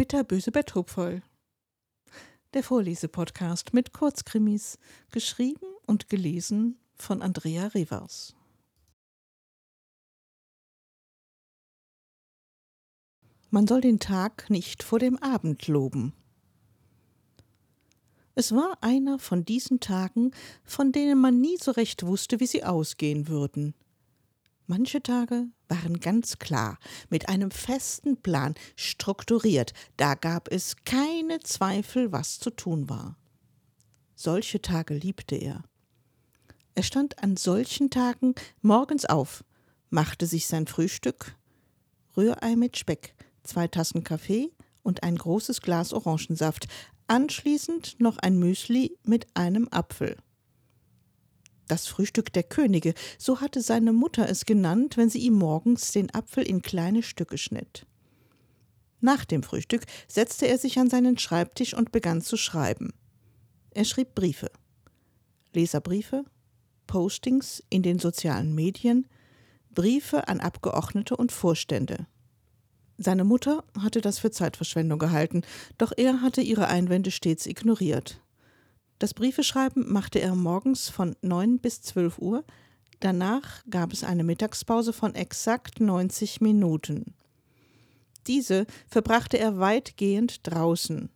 Bitterböse Betthupferl. Der Vorlesepodcast mit Kurzkrimis, geschrieben und gelesen von Andrea Rivers. Man soll den Tag nicht vor dem Abend loben. Es war einer von diesen Tagen, von denen man nie so recht wusste, wie sie ausgehen würden. Manche Tage waren ganz klar, mit einem festen Plan, strukturiert, da gab es keine Zweifel, was zu tun war. Solche Tage liebte er. Er stand an solchen Tagen morgens auf, machte sich sein Frühstück, Rührei mit Speck, zwei Tassen Kaffee und ein großes Glas Orangensaft, anschließend noch ein Müsli mit einem Apfel. Das Frühstück der Könige, so hatte seine Mutter es genannt, wenn sie ihm morgens den Apfel in kleine Stücke schnitt. Nach dem Frühstück setzte er sich an seinen Schreibtisch und begann zu schreiben. Er schrieb Briefe. Leserbriefe, Postings in den sozialen Medien, Briefe an Abgeordnete und Vorstände. Seine Mutter hatte das für Zeitverschwendung gehalten, doch er hatte ihre Einwände stets ignoriert. Das Briefeschreiben machte er morgens von 9 bis 12 Uhr, danach gab es eine Mittagspause von exakt 90 Minuten. Diese verbrachte er weitgehend draußen.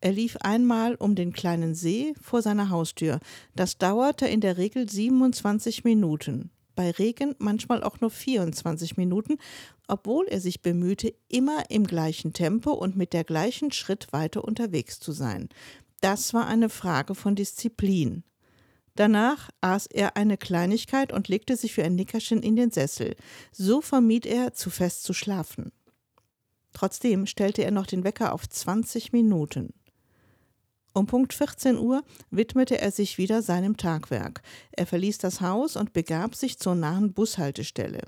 Er lief einmal um den kleinen See vor seiner Haustür. Das dauerte in der Regel 27 Minuten. Bei Regen manchmal auch nur 24 Minuten, obwohl er sich bemühte, immer im gleichen Tempo und mit der gleichen Schrittweite unterwegs zu sein. Das war eine Frage von Disziplin. Danach aß er eine Kleinigkeit und legte sich für ein Nickerchen in den Sessel. So vermied er, zu fest zu schlafen. Trotzdem stellte er noch den Wecker auf 20 Minuten. Um Punkt 14 Uhr widmete er sich wieder seinem Tagwerk. Er verließ das Haus und begab sich zur nahen Bushaltestelle.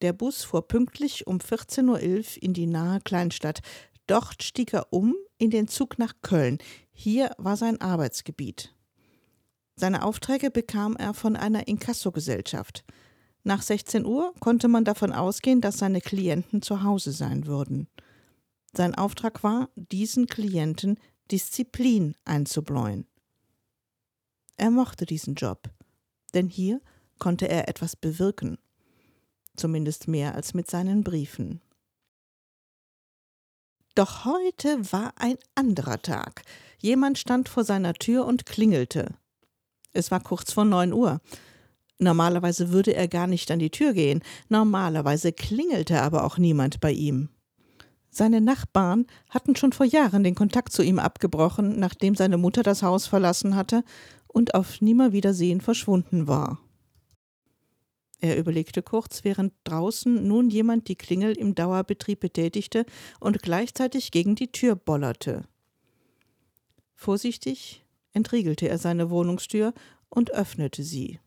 Der Bus fuhr pünktlich um 14.11 Uhr in die nahe Kleinstadt. Dort stieg er um in den Zug nach Köln. Hier war sein Arbeitsgebiet. Seine Aufträge bekam er von einer Inkassogesellschaft. Nach 16 Uhr konnte man davon ausgehen, dass seine Klienten zu Hause sein würden. Sein Auftrag war, diesen Klienten Disziplin einzubläuen. Er mochte diesen Job, denn hier konnte er etwas bewirken, zumindest mehr als mit seinen Briefen. Doch heute war ein anderer Tag. Jemand stand vor seiner Tür und klingelte. Es war kurz vor neun Uhr. Normalerweise würde er gar nicht an die Tür gehen, normalerweise klingelte aber auch niemand bei ihm. Seine Nachbarn hatten schon vor Jahren den Kontakt zu ihm abgebrochen, nachdem seine Mutter das Haus verlassen hatte und auf Nimmerwiedersehen verschwunden war. Er überlegte kurz, während draußen nun jemand die Klingel im Dauerbetrieb betätigte und gleichzeitig gegen die Tür bollerte. Vorsichtig entriegelte er seine Wohnungstür und öffnete sie.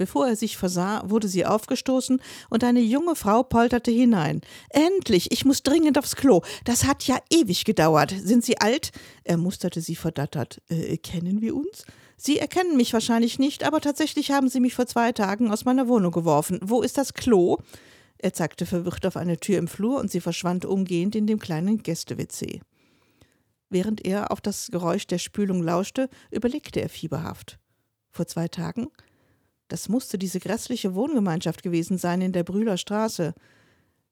Bevor er sich versah, wurde sie aufgestoßen und eine junge Frau polterte hinein. Endlich, ich muss dringend aufs Klo. Das hat ja ewig gedauert. Sind Sie alt? Er musterte sie verdattert. Äh, kennen wir uns? Sie erkennen mich wahrscheinlich nicht, aber tatsächlich haben Sie mich vor zwei Tagen aus meiner Wohnung geworfen. Wo ist das Klo? Er zeigte verwirrt auf eine Tür im Flur und sie verschwand umgehend in dem kleinen Gäste-WC. Während er auf das Geräusch der Spülung lauschte, überlegte er fieberhaft. Vor zwei Tagen? Das musste diese grässliche Wohngemeinschaft gewesen sein in der Brühler Straße.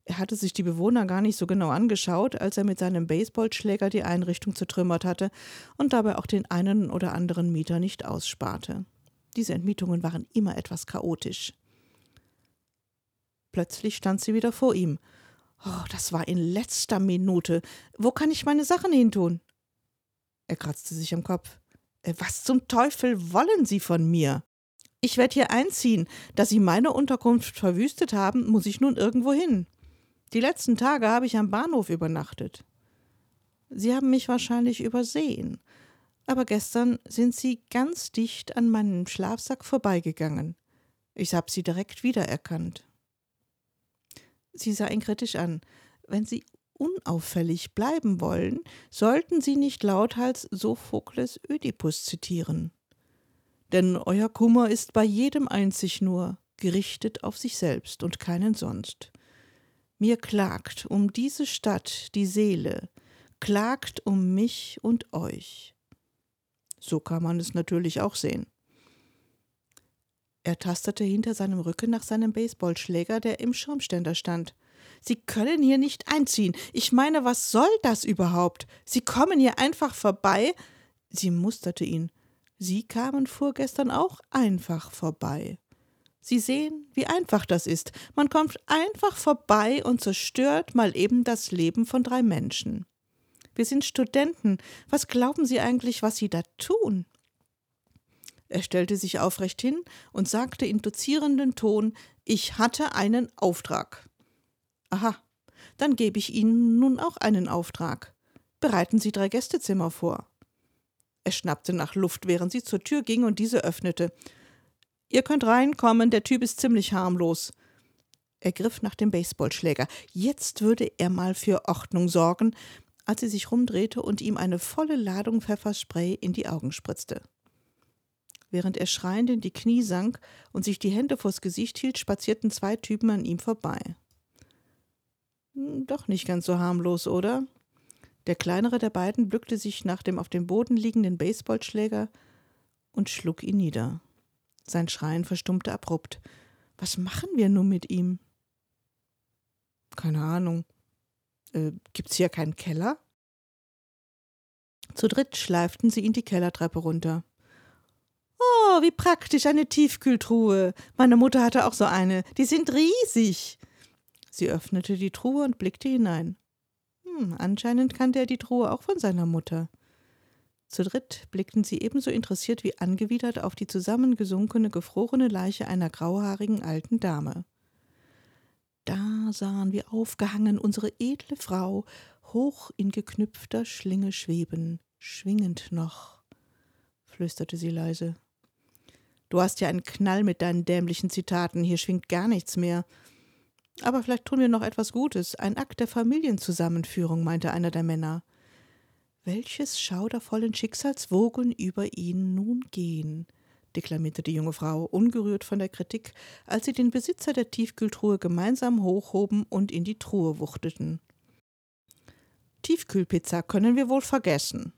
Er hatte sich die Bewohner gar nicht so genau angeschaut, als er mit seinem Baseballschläger die Einrichtung zertrümmert hatte und dabei auch den einen oder anderen Mieter nicht aussparte. Diese Entmietungen waren immer etwas chaotisch. Plötzlich stand sie wieder vor ihm. Oh, das war in letzter Minute. Wo kann ich meine Sachen hintun? Er kratzte sich am Kopf. Äh, was zum Teufel wollen Sie von mir? Ich werde hier einziehen. Da Sie meine Unterkunft verwüstet haben, muss ich nun irgendwo hin. Die letzten Tage habe ich am Bahnhof übernachtet. Sie haben mich wahrscheinlich übersehen, aber gestern sind Sie ganz dicht an meinem Schlafsack vorbeigegangen. Ich habe Sie direkt wiedererkannt. Sie sah ihn kritisch an. Wenn Sie unauffällig bleiben wollen, sollten Sie nicht lauthals Sophokles Ödipus zitieren. Denn euer Kummer ist bei jedem einzig nur, gerichtet auf sich selbst und keinen sonst. Mir klagt um diese Stadt die Seele, klagt um mich und euch. So kann man es natürlich auch sehen. Er tastete hinter seinem Rücken nach seinem Baseballschläger, der im Schirmständer stand. Sie können hier nicht einziehen. Ich meine, was soll das überhaupt? Sie kommen hier einfach vorbei. Sie musterte ihn. Sie kamen vorgestern auch einfach vorbei. Sie sehen, wie einfach das ist. Man kommt einfach vorbei und zerstört mal eben das Leben von drei Menschen. Wir sind Studenten. Was glauben Sie eigentlich, was Sie da tun? Er stellte sich aufrecht hin und sagte in dozierenden Ton Ich hatte einen Auftrag. Aha, dann gebe ich Ihnen nun auch einen Auftrag. Bereiten Sie drei Gästezimmer vor. Er schnappte nach Luft, während sie zur Tür ging und diese öffnete. Ihr könnt reinkommen, der Typ ist ziemlich harmlos. Er griff nach dem Baseballschläger. Jetzt würde er mal für Ordnung sorgen, als sie sich rumdrehte und ihm eine volle Ladung Pfefferspray in die Augen spritzte. Während er schreiend in die Knie sank und sich die Hände vors Gesicht hielt, spazierten zwei Typen an ihm vorbei. Hm, doch nicht ganz so harmlos, oder? Der kleinere der beiden bückte sich nach dem auf dem Boden liegenden Baseballschläger und schlug ihn nieder. Sein Schreien verstummte abrupt. Was machen wir nun mit ihm? Keine Ahnung. Äh, gibt's hier keinen Keller? Zu dritt schleiften sie ihn die Kellertreppe runter. Oh, wie praktisch, eine Tiefkühltruhe. Meine Mutter hatte auch so eine. Die sind riesig. Sie öffnete die Truhe und blickte hinein. Hm, anscheinend kannte er die Truhe auch von seiner Mutter. Zu dritt blickten sie ebenso interessiert wie angewidert auf die zusammengesunkene, gefrorene Leiche einer grauhaarigen alten Dame. Da sahen wir aufgehangen unsere edle Frau hoch in geknüpfter Schlinge schweben, schwingend noch, flüsterte sie leise. Du hast ja einen Knall mit deinen dämlichen Zitaten, hier schwingt gar nichts mehr. Aber vielleicht tun wir noch etwas Gutes. Ein Akt der Familienzusammenführung, meinte einer der Männer. Welches schaudervollen Schicksalswogen über ihn nun gehen, deklamierte die junge Frau, ungerührt von der Kritik, als sie den Besitzer der Tiefkühltruhe gemeinsam hochhoben und in die Truhe wuchteten. Tiefkühlpizza können wir wohl vergessen.